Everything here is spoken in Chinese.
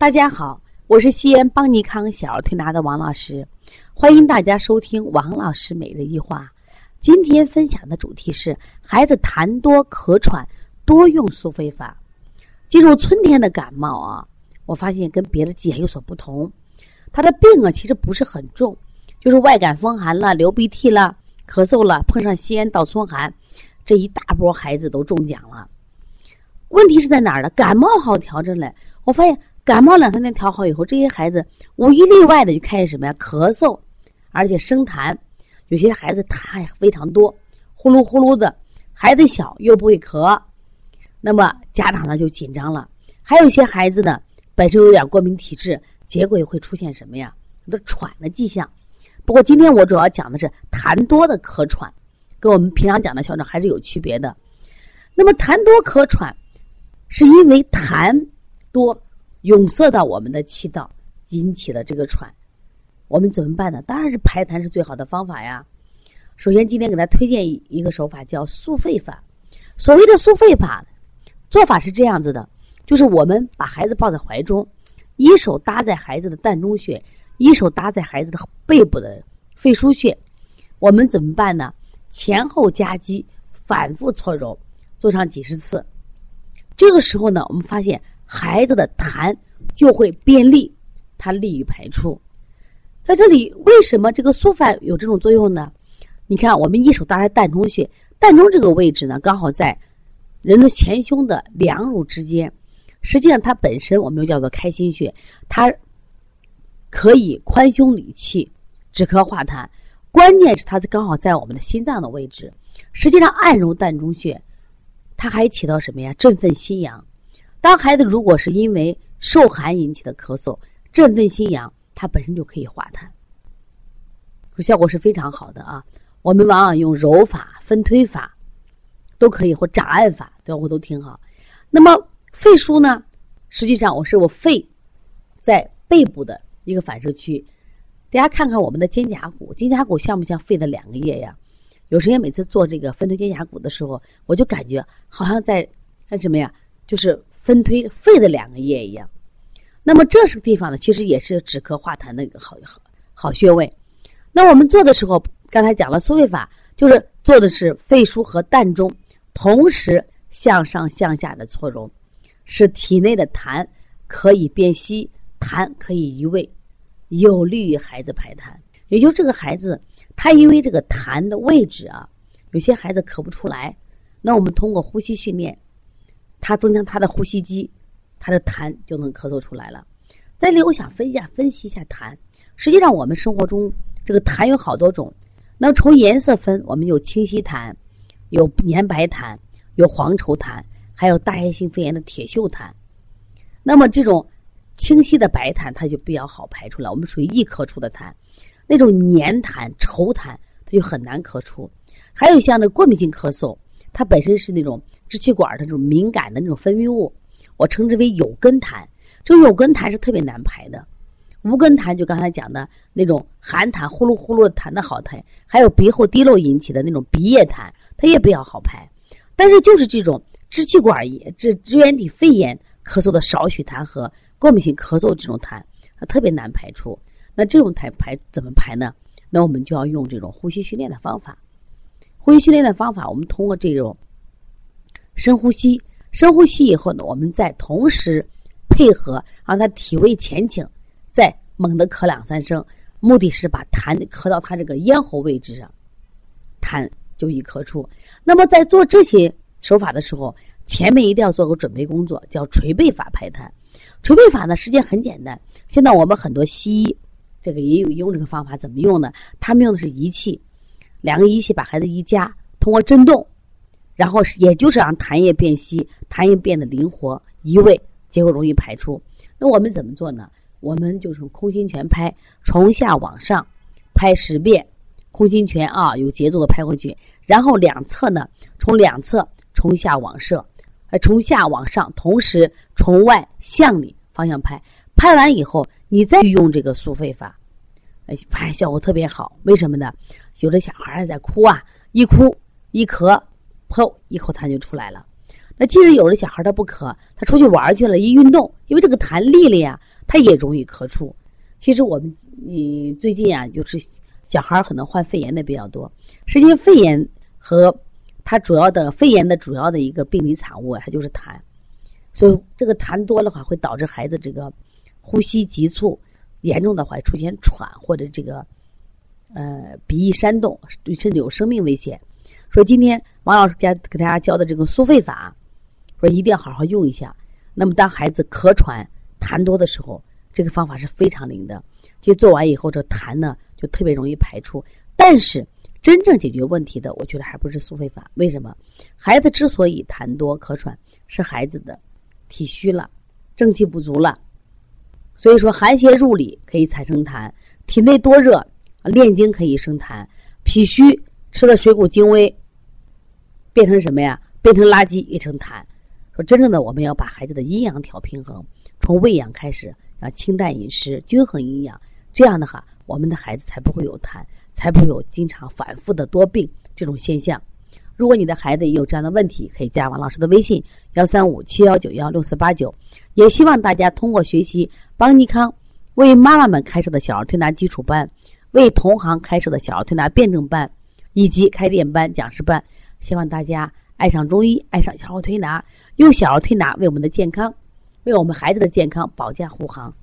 大家好，我是西安邦尼康小儿推拿的王老师，欢迎大家收听王老师每日一话。今天分享的主题是孩子痰多咳喘，多用苏菲法。进入春天的感冒啊，我发现跟别的季节有所不同，他的病啊其实不是很重，就是外感风寒了、流鼻涕了、咳嗽了，碰上西安倒春寒，这一大波孩子都中奖了。问题是在哪儿呢？感冒好调整嘞，我发现。感冒两三天调好以后，这些孩子无一例外的就开始什么呀？咳嗽，而且生痰，有些孩子痰还非常多，呼噜呼噜的。孩子小又不会咳，那么家长呢就紧张了。还有些孩子呢本身有点过敏体质，结果也会出现什么呀？有的喘的迹象。不过今天我主要讲的是痰多的咳喘，跟我们平常讲的哮喘还是有区别的。那么痰多咳喘，是因为痰多。涌塞到我们的气道，引起了这个喘，我们怎么办呢？当然是排痰是最好的方法呀。首先，今天给大家推荐一一个手法，叫速肺法。所谓的速肺法，做法是这样子的：就是我们把孩子抱在怀中，一手搭在孩子的膻中穴，一手搭在孩子的背部的肺腧穴。我们怎么办呢？前后夹击，反复搓揉，做上几十次。这个时候呢，我们发现。孩子的痰就会变利，它利于排出。在这里，为什么这个速饭有这种作用呢？你看，我们一手搭在膻中穴，膻中这个位置呢，刚好在人的前胸的两乳之间。实际上，它本身我们又叫做开心穴，它可以宽胸理气、止咳化痰。关键是它刚好在我们的心脏的位置。实际上，按揉膻中穴，它还起到什么呀？振奋心阳。当孩子如果是因为受寒引起的咳嗽，振奋心阳，它本身就可以化痰，效果是非常好的啊。我们往往用揉法、分推法，都可以或掌按法，效果都挺好。那么肺腧呢？实际上我是我肺在背部的一个反射区。大家看看我们的肩胛骨，肩胛骨像不像肺的两个叶呀？有时间每次做这个分推肩胛骨的时候，我就感觉好像在干什么呀？就是。分推肺的两个叶一样，那么这是个地方呢，其实也是止咳化痰的一个好好好穴位。那我们做的时候，刚才讲了缩肺法，就是做的是肺腧和膻中同时向上向下的搓揉，使体内的痰可以变稀，痰可以移位，有利于孩子排痰。也就这个孩子，他因为这个痰的位置啊，有些孩子咳不出来，那我们通过呼吸训练。它增强它的呼吸肌，它的痰就能咳嗽出来了。在这里，我想分一下分析一下痰。实际上，我们生活中这个痰有好多种。那么从颜色分，我们有清晰痰，有粘白痰，有黄稠痰，还有大叶性肺炎的铁锈痰。那么这种清晰的白痰，它就比较好排出来，我们属于易咳出的痰。那种粘痰、稠痰，它就很难咳出。还有像那过敏性咳嗽。它本身是那种支气管的这种敏感的那种分泌物，我称之为有根痰。这有根痰是特别难排的，无根痰就刚才讲的那种寒痰，呼噜呼噜痰的好痰，还有鼻后滴漏引起的那种鼻液痰，它也比较好排。但是就是这种支气管炎、这支原体肺炎咳嗽的少许痰和过敏性咳嗽这种痰，它特别难排出。那这种痰排怎么排呢？那我们就要用这种呼吸训练的方法。呼吸训练的方法，我们通过这种深呼吸，深呼吸以后呢，我们再同时配合让他体位前倾，再猛地咳两三声，目的是把痰咳到他这个咽喉位置上，痰就易咳出。那么在做这些手法的时候，前面一定要做个准备工作，叫捶背法排痰。捶背法呢，实际很简单。现在我们很多西医这个也有用这个方法，怎么用呢？他们用的是仪器。两个仪器把孩子一夹，通过震动，然后也就是让痰液变稀，痰液变得灵活移位，结果容易排出。那我们怎么做呢？我们就是空心拳拍，从下往上拍十遍，空心拳啊，有节奏的拍回去。然后两侧呢，从两侧从下往上，呃，从下往上，同时从外向里方向拍。拍完以后，你再用这个速肺法。发现效果特别好，为什么呢？有的小孩在哭啊，一哭一咳，噗，一口痰就出来了。那即使有的小孩他不咳，他出去玩去了，一运动，因为这个痰利了呀，他也容易咳出。其实我们你最近啊，就是小孩可能患肺炎的比较多。实际上，肺炎和它主要的肺炎的主要的一个病理产物，它就是痰。所以这个痰多的话，会导致孩子这个呼吸急促，严重的话出现喘或者这个呃鼻翼扇动，对甚至有生命危险。说今天王老师给给大家教的这个苏肺法，说一定要好好用一下。那么当孩子咳喘痰多的时候，这个方法是非常灵的。就做完以后，这痰呢就特别容易排出。但是真正解决问题的，我觉得还不是苏肺法。为什么？孩子之所以痰多咳喘，是孩子的。体虚了，正气不足了，所以说寒邪入里可以产生痰，体内多热，炼精可以生痰，脾虚吃的水谷精微，变成什么呀？变成垃圾，也成痰。说真正的，我们要把孩子的阴阳调平衡，从喂养开始，啊，清淡饮食，均衡营养，这样的话，我们的孩子才不会有痰，才不会有经常反复的多病这种现象。如果你的孩子有这样的问题，可以加王老师的微信幺三五七幺九幺六四八九。也希望大家通过学习邦尼康为妈妈们开设的小儿推拿基础班，为同行开设的小儿推拿辩证班，以及开店班、讲师班，希望大家爱上中医，爱上小儿推拿，用小儿推拿为我们的健康，为我们孩子的健康保驾护航。